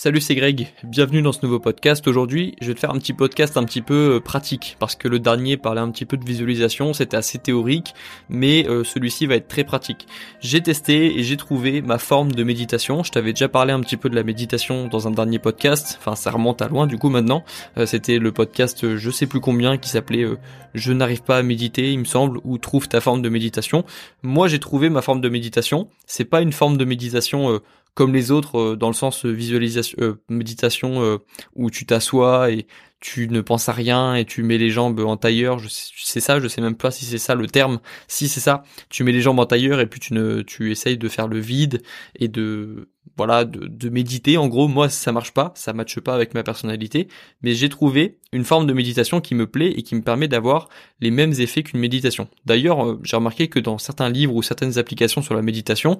Salut, c'est Greg. Bienvenue dans ce nouveau podcast. Aujourd'hui, je vais te faire un petit podcast un petit peu euh, pratique parce que le dernier parlait un petit peu de visualisation, c'était assez théorique, mais euh, celui-ci va être très pratique. J'ai testé et j'ai trouvé ma forme de méditation. Je t'avais déjà parlé un petit peu de la méditation dans un dernier podcast. Enfin, ça remonte à loin du coup maintenant. Euh, c'était le podcast je sais plus combien qui s'appelait Je n'arrive pas à méditer, il me semble, ou Trouve ta forme de méditation. Moi, j'ai trouvé ma forme de méditation. C'est pas une forme de méditation comme les autres euh, dans le sens euh, visualisation, euh, méditation où tu t'assois et tu ne penses à rien et tu mets les jambes en tailleur. Je sais ça, je sais même pas si c'est ça le terme. Si c'est ça, tu mets les jambes en tailleur et puis tu ne, tu essayes de faire le vide et de, voilà, de, de méditer. En gros, moi, ça marche pas, ça matche pas avec ma personnalité, mais j'ai trouvé une forme de méditation qui me plaît et qui me permet d'avoir les mêmes effets qu'une méditation. D'ailleurs, j'ai remarqué que dans certains livres ou certaines applications sur la méditation,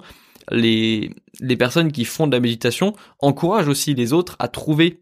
les, les personnes qui font de la méditation encouragent aussi les autres à trouver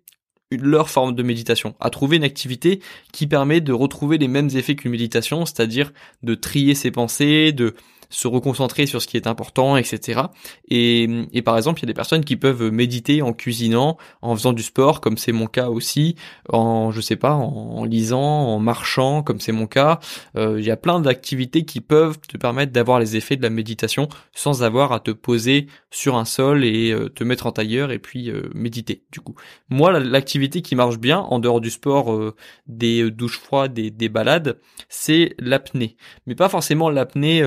leur forme de méditation, à trouver une activité qui permet de retrouver les mêmes effets qu'une méditation, c'est-à-dire de trier ses pensées, de se reconcentrer sur ce qui est important, etc. Et, et par exemple, il y a des personnes qui peuvent méditer en cuisinant, en faisant du sport, comme c'est mon cas aussi, en je sais pas, en, lisant, en marchant, comme c'est mon cas. Euh, il y a plein d'activités qui peuvent te permettre d'avoir les effets de la méditation sans avoir à te poser sur un sol et euh, te mettre en tailleur et puis euh, méditer. Du coup, moi, l'activité qui marche bien en dehors du sport, des douches froides, des, des balades, c'est l'apnée, mais pas forcément l'apnée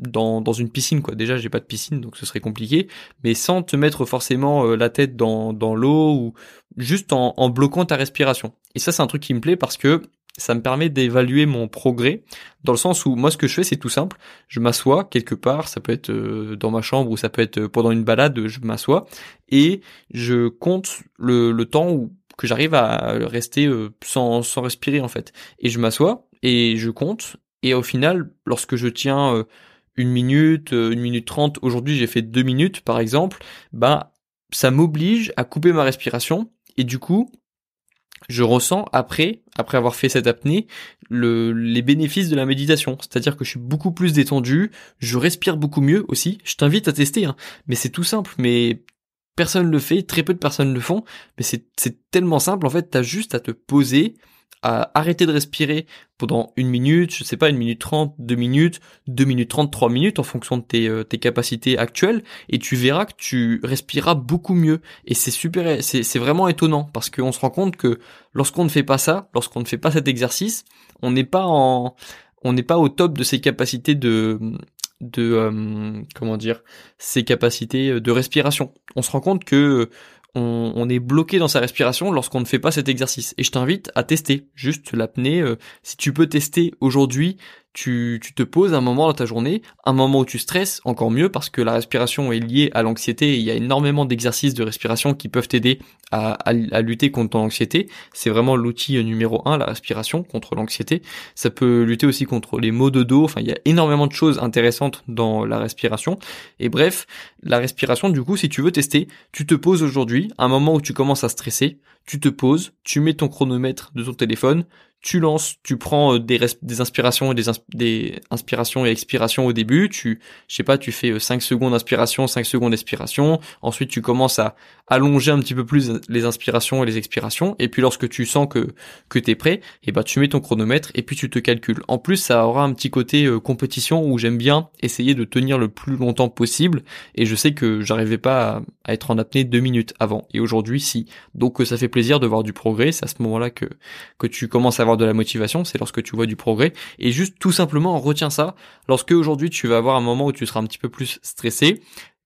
dans, dans une piscine quoi. Déjà j'ai pas de piscine donc ce serait compliqué, mais sans te mettre forcément euh, la tête dans, dans l'eau ou juste en, en bloquant ta respiration. Et ça c'est un truc qui me plaît parce que ça me permet d'évaluer mon progrès dans le sens où moi ce que je fais c'est tout simple, je m'assois quelque part, ça peut être euh, dans ma chambre ou ça peut être pendant une balade, je m'assois et je compte le, le temps où que j'arrive à rester euh, sans, sans respirer en fait. Et je m'assois et je compte et au final lorsque je tiens une minute, euh, une minute trente, aujourd'hui j'ai fait deux minutes par exemple, bah ça m'oblige à couper ma respiration et du coup je ressens après, après avoir fait cette apnée, le, les bénéfices de la méditation. C'est-à-dire que je suis beaucoup plus détendu, je respire beaucoup mieux aussi. Je t'invite à tester, hein. mais c'est tout simple, mais personne le fait, très peu de personnes le font, mais c'est tellement simple, en fait, t'as juste à te poser, à arrêter de respirer pendant une minute, je sais pas, une minute trente, deux minutes, deux minutes trente, trois minutes en fonction de tes, euh, capacités actuelles et tu verras que tu respireras beaucoup mieux et c'est super, c'est vraiment étonnant parce qu'on se rend compte que lorsqu'on ne fait pas ça, lorsqu'on ne fait pas cet exercice, on n'est pas en, on n'est pas au top de ses capacités de, de, euh, comment dire, ses capacités de respiration. On se rend compte que on, est bloqué dans sa respiration lorsqu'on ne fait pas cet exercice. Et je t'invite à tester juste l'apnée. Euh, si tu peux tester aujourd'hui tu, te poses un moment dans ta journée, un moment où tu stresses, encore mieux parce que la respiration est liée à l'anxiété et il y a énormément d'exercices de respiration qui peuvent t'aider à, à, lutter contre ton anxiété. C'est vraiment l'outil numéro un, la respiration contre l'anxiété. Ça peut lutter aussi contre les maux de dos. Enfin, il y a énormément de choses intéressantes dans la respiration. Et bref, la respiration, du coup, si tu veux tester, tu te poses aujourd'hui, un moment où tu commences à stresser, tu te poses, tu mets ton chronomètre de ton téléphone, tu lances, tu prends euh, des, inspirations et des, inspirations et expirations au début, tu, je sais pas, tu fais 5 euh, secondes d'inspiration, 5 secondes d'expiration, ensuite tu commences à allonger un petit peu plus les inspirations et les expirations, et puis lorsque tu sens que, que t'es prêt, et eh ben tu mets ton chronomètre et puis tu te calcules. En plus, ça aura un petit côté euh, compétition où j'aime bien essayer de tenir le plus longtemps possible, et je sais que j'arrivais pas à, être en apnée deux minutes avant, et aujourd'hui si. Donc ça fait plaisir de voir du progrès, c'est à ce moment-là que, que tu commences à avoir de la motivation, c'est lorsque tu vois du progrès. Et juste tout simplement, retiens ça. Lorsque aujourd'hui tu vas avoir un moment où tu seras un petit peu plus stressé,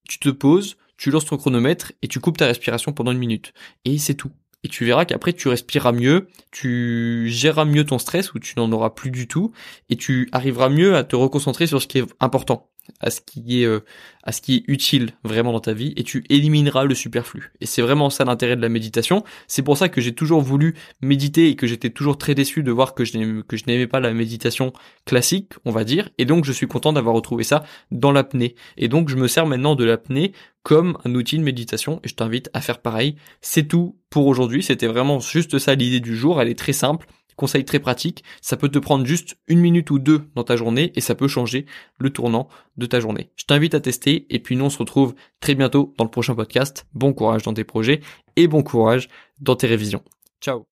tu te poses, tu lances ton chronomètre et tu coupes ta respiration pendant une minute. Et c'est tout. Et tu verras qu'après tu respireras mieux, tu géreras mieux ton stress ou tu n'en auras plus du tout et tu arriveras mieux à te reconcentrer sur ce qui est important à ce qui est euh, à ce qui est utile vraiment dans ta vie et tu élimineras le superflu. Et c'est vraiment ça l'intérêt de la méditation. C'est pour ça que j'ai toujours voulu méditer et que j'étais toujours très déçu de voir que je n'aimais, pas la méditation classique, on va dire. Et donc je suis content d'avoir retrouvé ça dans l'apnée. Et donc je me sers maintenant de l'apnée comme un outil de méditation et je t'invite à faire pareil. C'est tout pour aujourd'hui. C'était vraiment juste ça l'idée du jour. Elle est très simple conseil très pratique, ça peut te prendre juste une minute ou deux dans ta journée et ça peut changer le tournant de ta journée. Je t'invite à tester et puis nous on se retrouve très bientôt dans le prochain podcast. Bon courage dans tes projets et bon courage dans tes révisions. Ciao